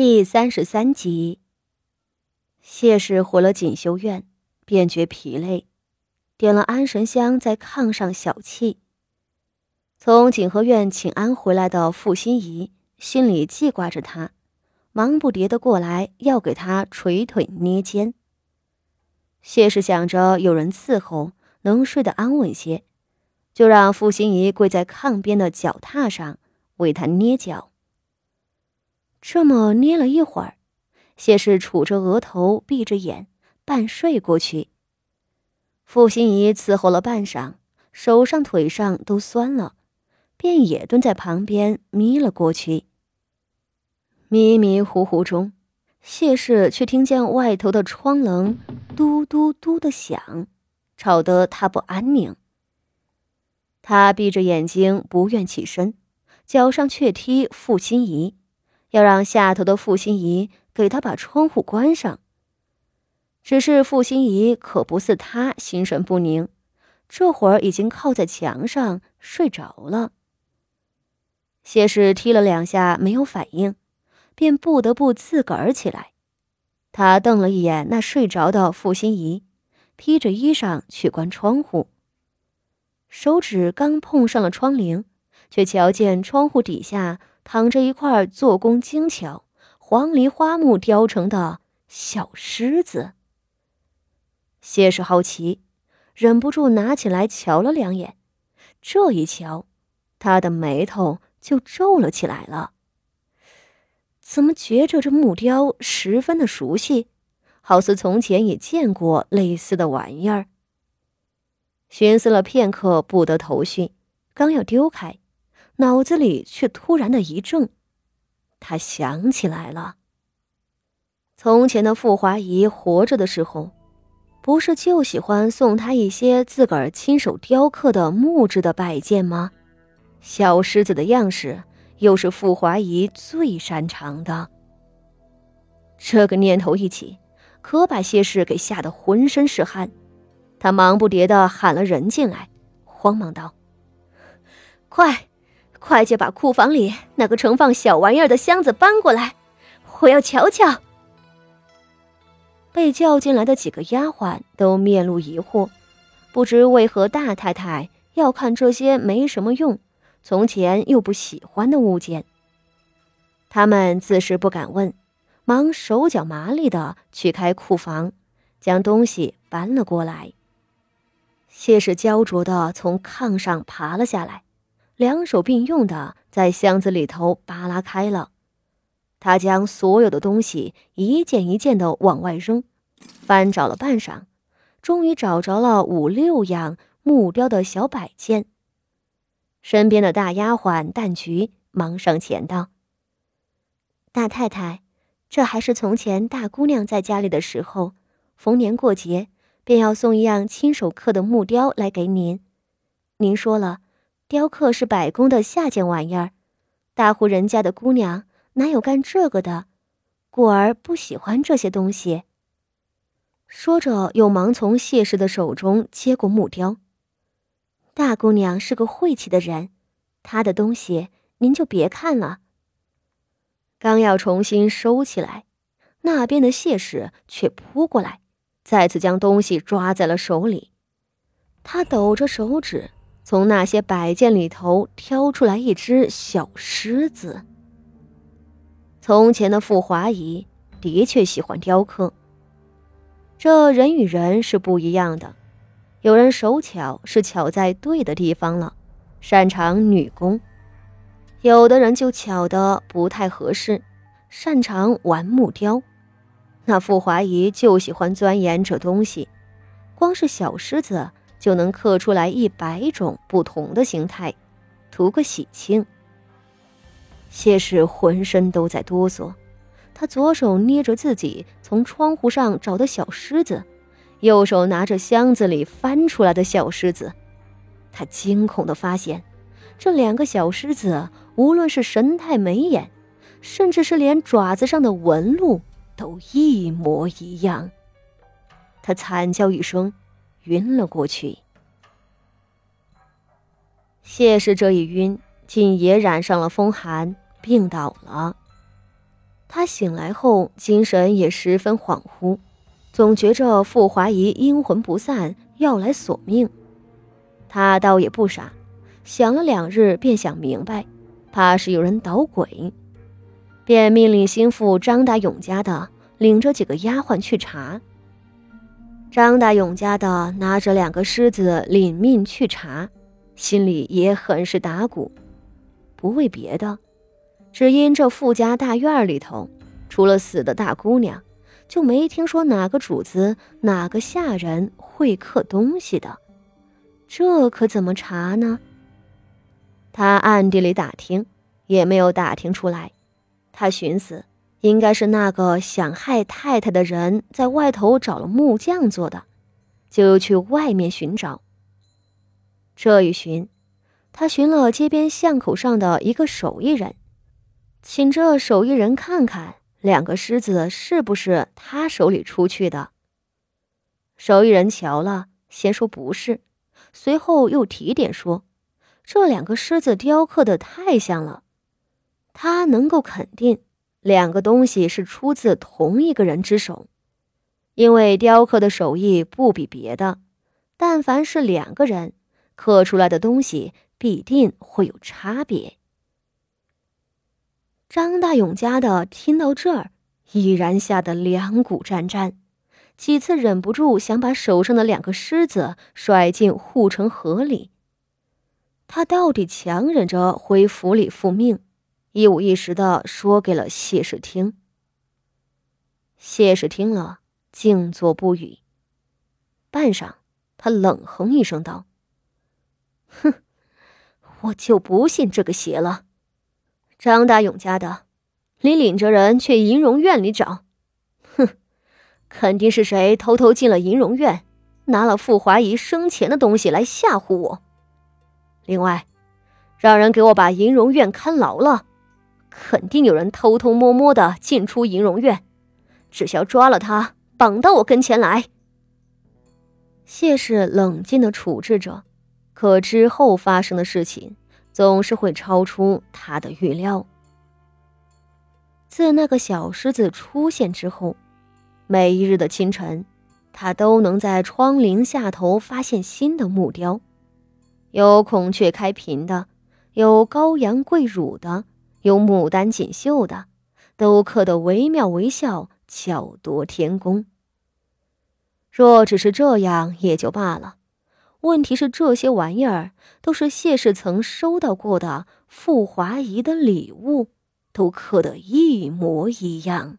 第三十三集，谢氏回了锦绣院，便觉疲累，点了安神香，在炕上小憩。从锦和院请安回来的傅心怡心里记挂着他，忙不迭的过来要给他捶腿捏肩。谢氏想着有人伺候，能睡得安稳些，就让傅心怡跪在炕边的脚踏上为他捏脚。这么捏了一会儿，谢氏杵着额头，闭着眼，半睡过去。傅心怡伺候了半晌，手上腿上都酸了，便也蹲在旁边眯了过去。迷迷糊糊中，谢氏却听见外头的窗棱嘟嘟嘟的响，吵得他不安宁。他闭着眼睛，不愿起身，脚上却踢傅心怡。要让下头的傅心怡给他把窗户关上。只是傅心怡可不似他心神不宁，这会儿已经靠在墙上睡着了。谢氏踢了两下没有反应，便不得不自个儿起来。他瞪了一眼那睡着的傅心怡，披着衣裳去关窗户。手指刚碰上了窗棂，却瞧见窗户底下。躺着一块做工精巧、黄梨花木雕成的小狮子。谢氏好奇，忍不住拿起来瞧了两眼。这一瞧，他的眉头就皱了起来了。怎么觉着这木雕十分的熟悉，好似从前也见过类似的玩意儿？寻思了片刻，不得头绪，刚要丢开。脑子里却突然的一怔，他想起来了。从前的傅华仪活着的时候，不是就喜欢送他一些自个儿亲手雕刻的木质的摆件吗？小狮子的样式又是傅华仪最擅长的。这个念头一起，可把谢氏给吓得浑身是汗。他忙不迭的喊了人进来，慌忙道：“快！”快去把库房里那个盛放小玩意儿的箱子搬过来，我要瞧瞧。被叫进来的几个丫鬟都面露疑惑，不知为何大太太要看这些没什么用、从前又不喜欢的物件。他们自是不敢问，忙手脚麻利的去开库房，将东西搬了过来。谢氏焦灼的从炕上爬了下来。两手并用的在箱子里头扒拉开了，他将所有的东西一件一件的往外扔，翻找了半晌，终于找着了五六样木雕的小摆件。身边的大丫鬟淡菊忙上前道：“大太太，这还是从前大姑娘在家里的时候，逢年过节便要送一样亲手刻的木雕来给您。您说了。”雕刻是百工的下贱玩意儿，大户人家的姑娘哪有干这个的？故儿不喜欢这些东西。说着，又忙从谢氏的手中接过木雕。大姑娘是个晦气的人，她的东西您就别看了。刚要重新收起来，那边的谢氏却扑过来，再次将东西抓在了手里。他抖着手指。从那些摆件里头挑出来一只小狮子。从前的傅华仪的确喜欢雕刻。这人与人是不一样的，有人手巧是巧在对的地方了，擅长女工；有的人就巧的不太合适，擅长玩木雕。那傅华仪就喜欢钻研这东西，光是小狮子。就能刻出来一百种不同的形态，图个喜庆。谢氏浑身都在哆嗦，他左手捏着自己从窗户上找的小狮子，右手拿着箱子里翻出来的小狮子。他惊恐地发现，这两个小狮子无论是神态眉眼，甚至是连爪子上的纹路都一模一样。他惨叫一声。晕了过去。谢氏这一晕，竟也染上了风寒，病倒了。他醒来后精神也十分恍惚，总觉着傅华仪阴魂不散，要来索命。他倒也不傻，想了两日便想明白，怕是有人捣鬼，便命令心腹张大勇家的领着几个丫鬟去查。张大勇家的拿着两个狮子领命去查，心里也很是打鼓，不为别的，只因这富家大院里头，除了死的大姑娘，就没听说哪个主子、哪个下人会刻东西的。这可怎么查呢？他暗地里打听，也没有打听出来。他寻思。应该是那个想害太太的人在外头找了木匠做的，就去外面寻找。这一寻，他寻了街边巷口上的一个手艺人，请这手艺人看看两个狮子是不是他手里出去的。手艺人瞧了，先说不是，随后又提点说，这两个狮子雕刻的太像了，他能够肯定。两个东西是出自同一个人之手，因为雕刻的手艺不比别的，但凡是两个人刻出来的东西，必定会有差别。张大勇家的听到这儿，已然吓得两股战战，几次忍不住想把手上的两个狮子甩进护城河里。他到底强忍着回府里复命。一五一十的说给了谢氏听。谢氏听了，静坐不语。半晌，他冷哼一声道：“哼，我就不信这个邪了。张大勇家的，你领着人去银容院里找，哼，肯定是谁偷偷进了银容院，拿了傅华仪生前的东西来吓唬我。另外，让人给我把银容院看牢了。”肯定有人偷偷摸摸的进出银容院，只需要抓了他，绑到我跟前来。谢氏冷静的处置着，可之后发生的事情总是会超出他的预料。自那个小狮子出现之后，每一日的清晨，他都能在窗棂下头发现新的木雕，有孔雀开屏的，有羔羊跪乳的。有牡丹锦绣的，都刻得惟妙惟肖，巧夺天工。若只是这样也就罢了，问题是这些玩意儿都是谢氏曾收到过的傅华仪的礼物，都刻得一模一样。